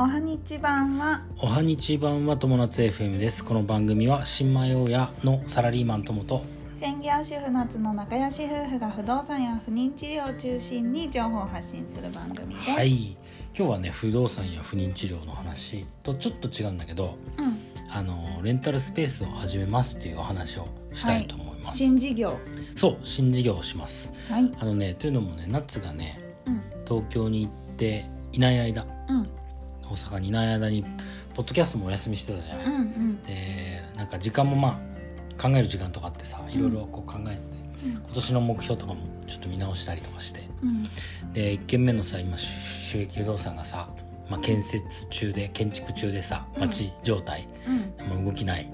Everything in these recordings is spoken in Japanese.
おはにち版は？おはにち版は友達 FM です。この番組は新米大家のサラリーマン友と専業主婦夏の仲良し夫婦が不動産や不妊治療を中心に情報を発信する番組です。はい。今日はね不動産や不妊治療の話とちょっと違うんだけどうん、あのレンタルスペースを始めますっていうお話をしたいと思います、新事業。そう新事業をします。はい。あのねというのもねナッツがねうん、東京に行っていない間うん、大阪にいない間にポッドキャストもお休みしてたじゃない、うん、うん、でなんか時間もまあ考える時間とかあってさいろいろこう考えてて、今年の目標とかもちょっと見直したりとかして。うん、で1軒目のさ今し収益不動産がさ、まあ、建設中で建築中でさうん。町状態、うん、まあ動きない。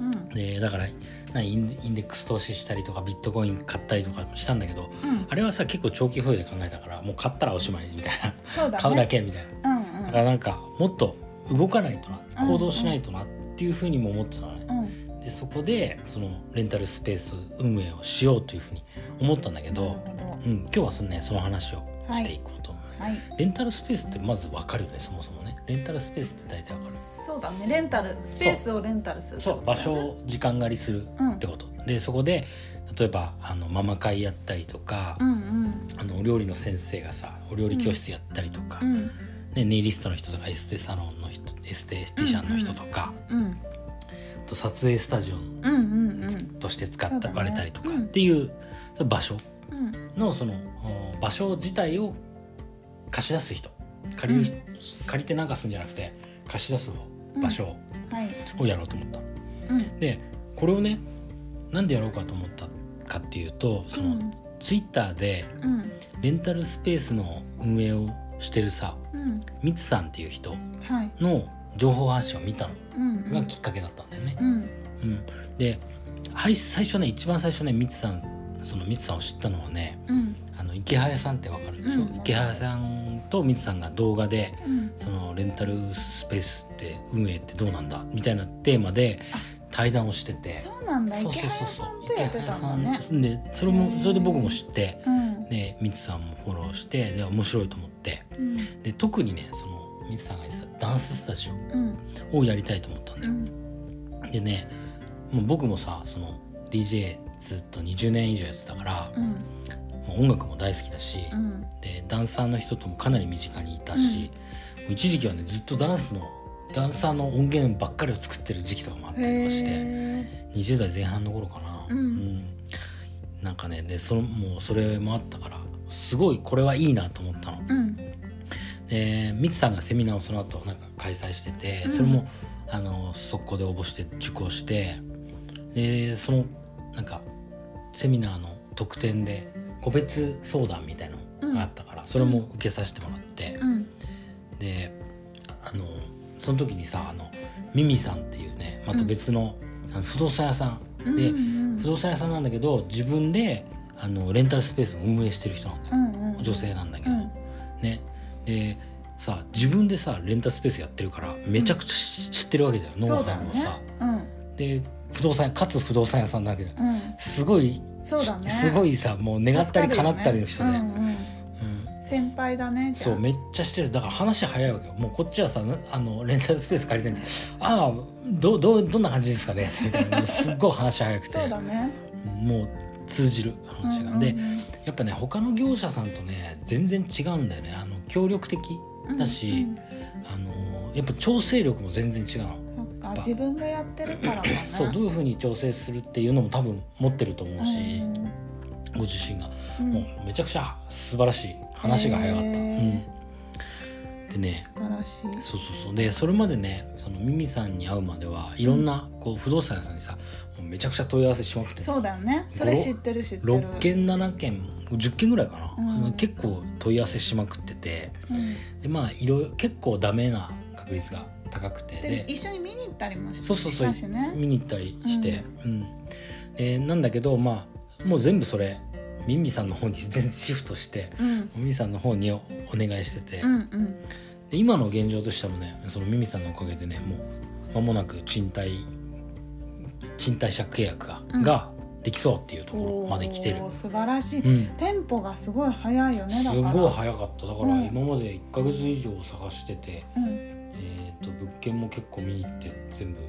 うん、でだから何インインデックス投資したりとかビットコイン買ったりとかもしたんだけどうん、あれはさ結構長期保有で考えたからもう買ったらおしまいみたいな、ね。買うだ。けみたいな。うん、うん、だからなんかもっと動かないとなうん行動しないとなっていうふうにも思ってたのね、うん、でそこでそのレンタルスペース運営をしようというふうに思ったんだけど。うん、今日はその,、ね、その話をしていこうと思います、はい。レンタルスペースってまず分かるよねそもそもね。レンタルスペースって大体分かる。そうだね。レンタルスペースをレンタルするそう場。所を時間狩りするうんってこと、でそこで例えばあのママ会やったりとか、うん、うん、あのお料理の先生がさお料理教室やったりとか、うん、ね、ネイリストの人とかエステサロンの人エステエスティシャンの人とか、うん、あと撮影スタジオうん、うん、うん、として使った、割れたりとかうん。っていう場所うん、のそのお場所自体を貸し出す人。借りる、借りて流すんじゃなくて貸し出す場所はい。をやろうと思った。うん、でこれをねなんでやろうかと思ったかっていうとその、ツイッターでうん、レンタルスペースの運営をしてるさうん、ミツさんっていう人はい。の情報発信を見たうん、のがきっかけだったんだよね。うん、うん、ではい最初ね一番最初ねミツさんそのミツさんを知ったのはねうん、あの池早さんってわかるでしょ、うん。池早さんとミツさんが動画でうん、そのレンタルスペースって運営ってどうなんだ？みたいなテーマで対談をしてて。そうなんだ。池原さんとやってたんだね。池早さん。でそれもそれで僕も知って。うん、でミツさんもフォローしてで面白いと思って。うん、で特にねそのミツさんが言ってたダンススタジうん、オをやりたいと思ったんだうよ。ん、でねもう僕もさその DJ ずっと20年以上やってたから、うん、もう音楽も大好きだし、うん、でダンサーの人ともかなり身近にいたし、一時期はねずっとダンスのダンサーの音源ばっかりを作ってる時期とかもあったりとかしてへ20代前半の頃かな、うんなんかねでそのもうそれもあったからすごいこれはいいなと思ったの。ーうん、でミツさんがセミナーをその後なんか開催しててうん。それも、あの速攻で応募して受講してでそのなんかセミナーの特典で個別相談みたいのがあったから、それも受けさせてもらって、うん、であのその時にさあのミミさんっていうねまた別の,、あの不動産屋さんで、うん不動産屋さんなんだけど自分であのレンタルスペースを運営してる人なんだよ、うん、うん、女性なんだけど、うん。ね。でさ自分でさレンタルスペースやってるからめちゃくちゃし知ってるわけだよ、ノウハウをさ。。うん、で不動産屋かつ不動産屋さんだけどうん、すごい、ね。すごいさもう願ったり叶ったりの人で、うん、うん、うん先輩だね。そうめっちゃ知ってるだから話早いわけよもうこっちはさなあのレンタルスペース借りてんで「ああどどうどんな感じですかね?」みたいなもうすっごい話早くてそうだね。もう通じる話が。うんでやっぱね他の業者さんとね全然違うんだよねあの協力的だし、あのやっぱ調整力も全然違うの。自分がやってるからかね。そうどういうふうに調整するっていうのも多分持ってると思うし、ご自身が、うん、もうめちゃくちゃ素晴らしい話が早かった。へうん。ー、でね。素晴らしい。そうそうそう。でそれまでねそのミミさんに会うまではいろんなこう不動産屋さんにさもうめちゃくちゃ問い合わせしまくって。てそうだよね。それ知ってる知ってる。6件7件10件ぐらいかな、うん。結構問い合わせしまくってて。うん。でまあいろいろ結構ダメな確率が高くて。でで一緒に見に行ったりもしそうそうそう。ね。見に行ったりして、うん。でなんだけどまあもう全部それミミさんの方に全然シフトしてうん。ミミさんの方におお願いしてて、うんうん。で今の現状としてもねそのミミさんのおかげでねもう間もなく賃貸賃貸借契約が,、うん。ができそうっていうところまで来てる。素晴らしい、うん、テンポがすごい早いよねだから。すごい早かった。だからうん。今まで1ヶ月以上探してて、うん。えー、と物件も結構見に行って全部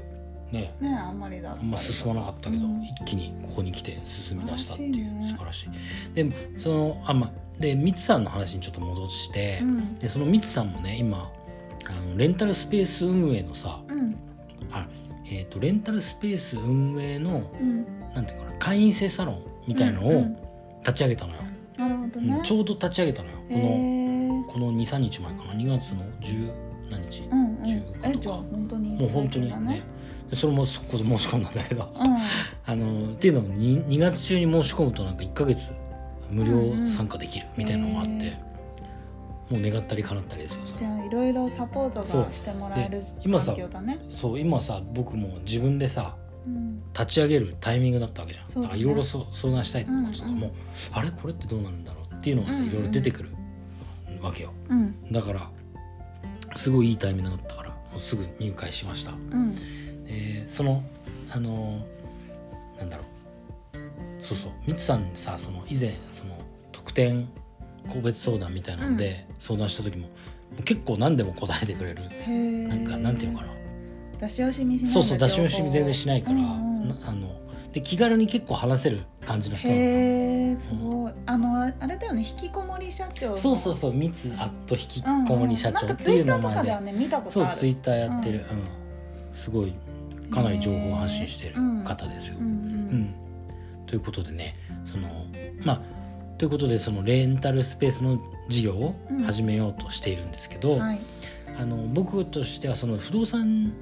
ね。ねあんまりだあんま進まなかったけど、うん。一気にここに来て進み出したっていう素素晴らしい。でそのあまあでミツさんの話にちょっと戻して、うん。でそのミツさんもね今あのレンタルスペース運営のさうん。あ、えー、とレンタルスペース運営のうん。なんていうかな会員制サロンみたいのをうんうん。立ち上げたのよ、なるほどうんね、ちょうど立ち上げたのよ。こへのー。この23日前かな。2月の10何日、うんうん。15とか。もう本当にねそれもそこで申し込んだんだけど。うん。あのっていうのも 2, 2月中に申し込むとなんか1ヶ月無料参加できるみたいなのがあって、うんうんへもう願ったり叶ったりですよじゃあいろいろサポートがしてもらえるで今さ環境だね。そう今さ僕も自分でさうん。立ち上げるタイミングだったわけじゃん、ね。だからいろいろそ相談したいこととかも、うんうん。あれ？これってどうなるんだろうっていうのがさいろいろ出てくるわけよ。うん。だからすごいいいタイミングだったからもうすぐ入会しました。うんでそのあのなんだろう。そうそう。みつさんにさその以前その特典個別相談みたいなので相談した時も、もう結構何でも答えてくれる。なんかなんていうのかな。出し惜しみしないそうそう出し惜しみ全然しないから、うんうんなあので気軽に結構話せる感じの人なの。すごい。あのあれだよね引きこもり社長の。そうそうそう「みつアット引きこうんうん。もり社長」っていう名前で。ではね見たことそうツイッターやってる、うん。すごいかなり情報を発信してる方ですよ。うんうんということでねそのまあということでそのレンタルスペースの事業を始めようとしているんですけど、うんはい。あの僕としてはその不動産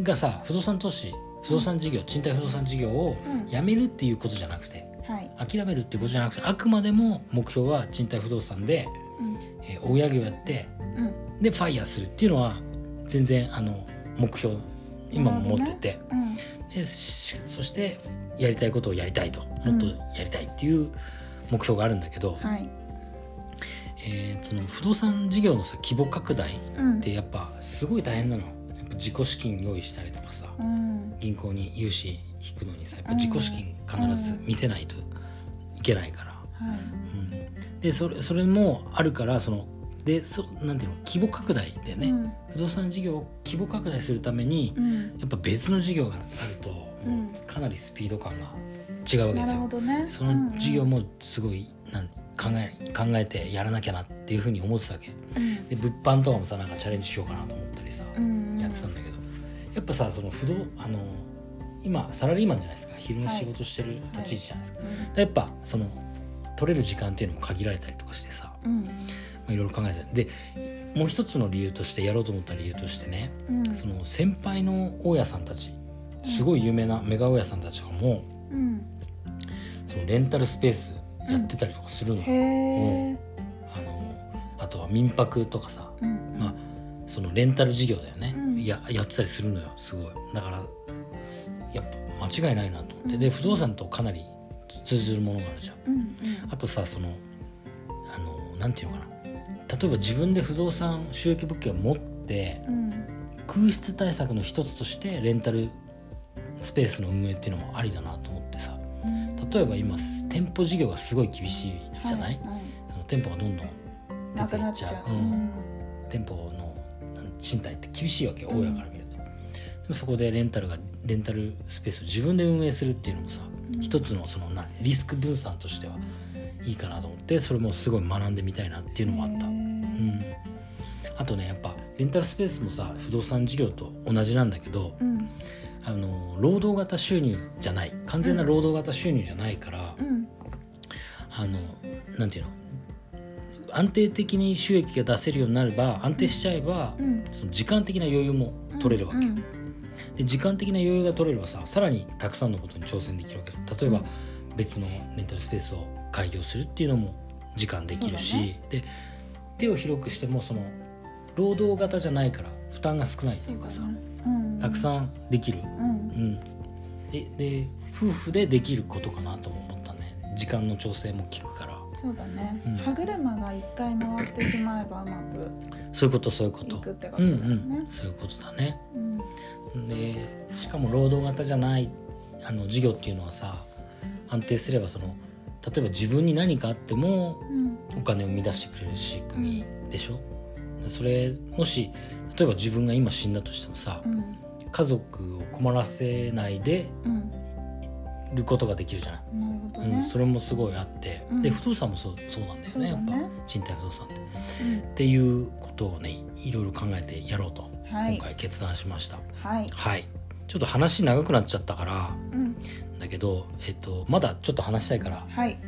がさ不動産投資不動産事業賃貸不動産事業をうん。やめるっていうことじゃなくてはい。諦めるっていうことじゃなくてあくまでも目標は賃貸不動産で、うん。えー大家業やってうん。でファイヤーするっていうのは全然あの目標今も持ってて、うん。でしそしてやりたいことをやりたいと。もっとやりたいっていう目標があるんだけど、はい。えーその不動産事業のさ規模拡大うん。ってやっぱすごい大変なの。やっぱ自己資金用意したりとかさうん。銀行に融資引くのにさやっぱ自己資金必ず見せないといけないから、はい。うん、でそれそれもあるからそのでそなんていうの規模拡大でね、うん。不動産事業を規模拡大するためにうん。やっぱ別の事業があると、うん。かなりスピード感が違うわけですよ。ね。その事業もすごいなん考え考えてやらなきゃなっていうふうに思ってたわけ。うん。で物販とかもさなんかチャレンジしようかなと思ったりさ、うんやってたんだけど。やっぱさその不動あの今サラリーマンじゃないですか。昼のはい仕事してる立ち位置じゃないですか、うん。でやっぱその取れる時間っていうのも限られたりとかしてさ、うんまあ、いろいろ考えてた。でもう一つの理由としてやろうと思った理由としてねうん。その先輩の大家さんたちすごい有名なメガ大家さんたちとかもうん。そのレンタルスペースやってたりとかするのよ、へえあのあとは民泊とかさうん。まあそのレンタル事業だよね、うん。ややってたりするのよすごい。だからやっぱ間違いないなと思って、うん。で不動産とかなり通ずるものがあるじゃんうん。あとさそのあのなんていうのかな例えば自分で不動産収益物件を持ってうん空室対策の一つとしてレンタルスペースの運営っていうのもありだなと思ってさ。うん例えば今店舗事業がすごい厳しいじゃない、ははその店舗がどんどん出ていっちゃう、なっちゃう。うん。店舗の賃貸って厳しいわけよ、大家から見ると。でもそこでレンタルがレンタルスペースを自分で運営するっていうのもさ、うん。一つのそのなリスク分散としてはいいかなと思ってそれもすごい学んでみたいなっていうのもあった、うん、あとねやっぱレンタルスペースもさ不動産事業と同じなんだけどうん。あの労働型収入じゃない。完全な労働型収入じゃないから、うん。あのなんていうの？安定的に収益が出せるようになれば安定しちゃえば、うん。その時間的な余裕も取れるわけ、うんで時間的な余裕が取れればささらにたくさんのことに挑戦できるわけ。例えば、うん。別のレンタルスペースを開業するっていうのも時間できるし、で手を広くしてもその労働型じゃないから負担が少ないっていうかさねうん。たくさんできる、うん。うん、でで夫婦でできることかなとも思ったね。時間の調整も効くから。そうだね。うん。歯車が一回回ってしまえばうまくそういうことそういうこと。いくってことうんだよねうん。そういうことだね。うん。でしかも労働型じゃないあの事業っていうのはさ安定すればその例えば自分に何かあってもうん。お金を生み出してくれる仕組みでしょ、それもし例えば自分が今死んだとしてもさうん。家族を困らせないでうん。ることができるじゃない、なるほどうん、ねそれもすごいあって、うん。で不動産もそうそうなんだよねね。やっぱ。賃貸不動産って。うん。っていうことをねいろいろ考えてやろうと、はい。今回決断しました。はい。はい。ちょっと話長くなっちゃったからうんだけど、えっと、まだちょっと話したいからはい。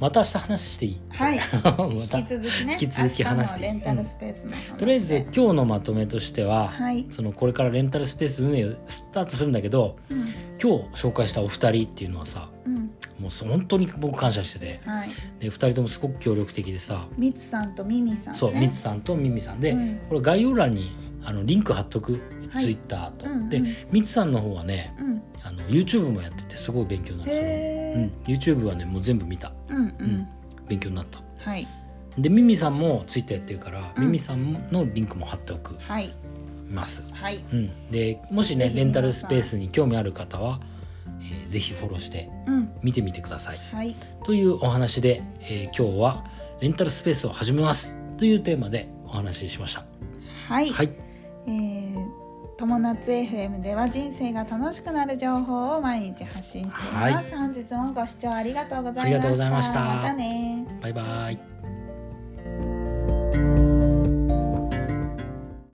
また明日話していい？はい。ま引たき続きね引き続き話して明日のレンタルスペースの話でとりあえず今日のまとめとしては、はい。そのこれからレンタルスペース運営をスタートするんだけどうん。今日紹介したお二人っていうのはさうん。もう本当に僕感謝しててはい。で二人ともすごく協力的でさ、みつさんとみみさんね。そうみつさんとみみさんで、うん。これ概要欄にあのリンク貼っとく、はい。ツイッターと。うんうん。でみつさんの方はねうんあの YouTube もやっててすごい勉強になる。へうん。え、YouTube はねもう全部見た。うんうん。勉強になった。はい。でミミさんもツイッターやってるから、うん。ミミさんのリンクも貼っておく。はい。ます、はい。うん、でもしねレンタルスペースに興味ある方は、えーぜひフォローしてうん。見てみてください。はい。というお話で、えー今日はレンタルスペースを始めます。というテーマでお話ししました。はい、はい。えー友達 FM では人生が楽しくなる情報を毎日発信しています、はい。本日もご視聴ありがとうございました。ありがとうございました。またね。バイバイ